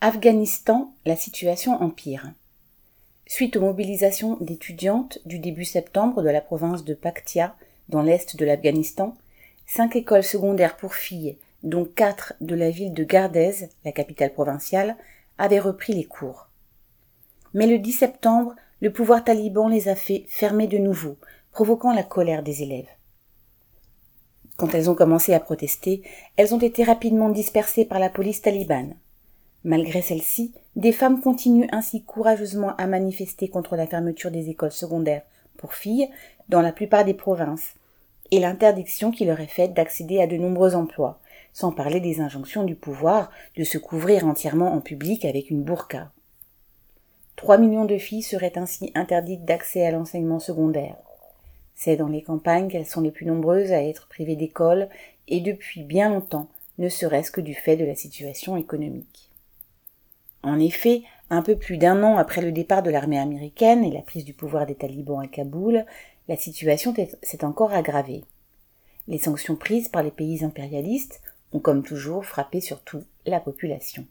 Afghanistan, la situation empire. Suite aux mobilisations d'étudiantes du début septembre de la province de Paktia, dans l'est de l'Afghanistan, cinq écoles secondaires pour filles, dont quatre de la ville de Gardez, la capitale provinciale, avaient repris les cours. Mais le 10 septembre, le pouvoir taliban les a fait fermer de nouveau, provoquant la colère des élèves. Quand elles ont commencé à protester, elles ont été rapidement dispersées par la police talibane. Malgré celle-ci, des femmes continuent ainsi courageusement à manifester contre la fermeture des écoles secondaires pour filles dans la plupart des provinces et l'interdiction qui leur est faite d'accéder à de nombreux emplois, sans parler des injonctions du pouvoir de se couvrir entièrement en public avec une burqa. Trois millions de filles seraient ainsi interdites d'accès à l'enseignement secondaire. C'est dans les campagnes qu'elles sont les plus nombreuses à être privées d'école et depuis bien longtemps, ne serait-ce que du fait de la situation économique. En effet, un peu plus d'un an après le départ de l'armée américaine et la prise du pouvoir des talibans à Kaboul, la situation s'est encore aggravée. Les sanctions prises par les pays impérialistes ont comme toujours frappé surtout la population.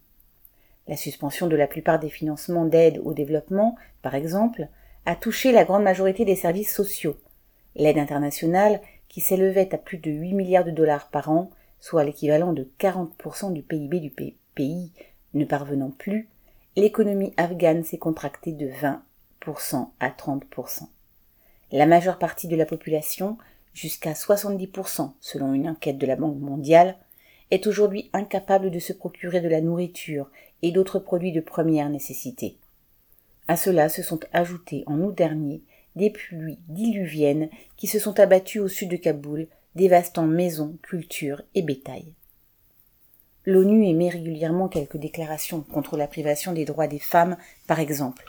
La suspension de la plupart des financements d'aide au développement, par exemple, a touché la grande majorité des services sociaux. L'aide internationale, qui s'élevait à plus de 8 milliards de dollars par an, soit l'équivalent de 40% du PIB du pays, ne parvenant plus, l'économie afghane s'est contractée de 20% à 30%. La majeure partie de la population, jusqu'à 70% selon une enquête de la Banque mondiale, est aujourd'hui incapable de se procurer de la nourriture et d'autres produits de première nécessité. À cela se sont ajoutés en août dernier des pluies diluviennes qui se sont abattues au sud de Kaboul, dévastant maisons, cultures et bétail. L'ONU émet régulièrement quelques déclarations contre la privation des droits des femmes, par exemple.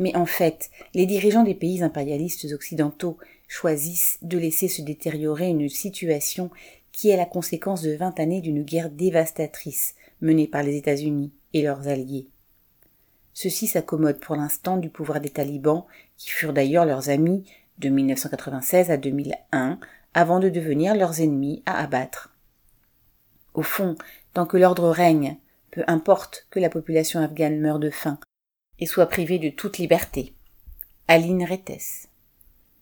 Mais en fait, les dirigeants des pays impérialistes occidentaux choisissent de laisser se détériorer une situation qui est la conséquence de vingt années d'une guerre dévastatrice menée par les États-Unis et leurs alliés. Ceux-ci s'accommodent pour l'instant du pouvoir des talibans, qui furent d'ailleurs leurs amis de 1996 à 2001, avant de devenir leurs ennemis à abattre. Au fond, Tant que l'ordre règne, peu importe que la population afghane meure de faim et soit privée de toute liberté. Aline Rettes.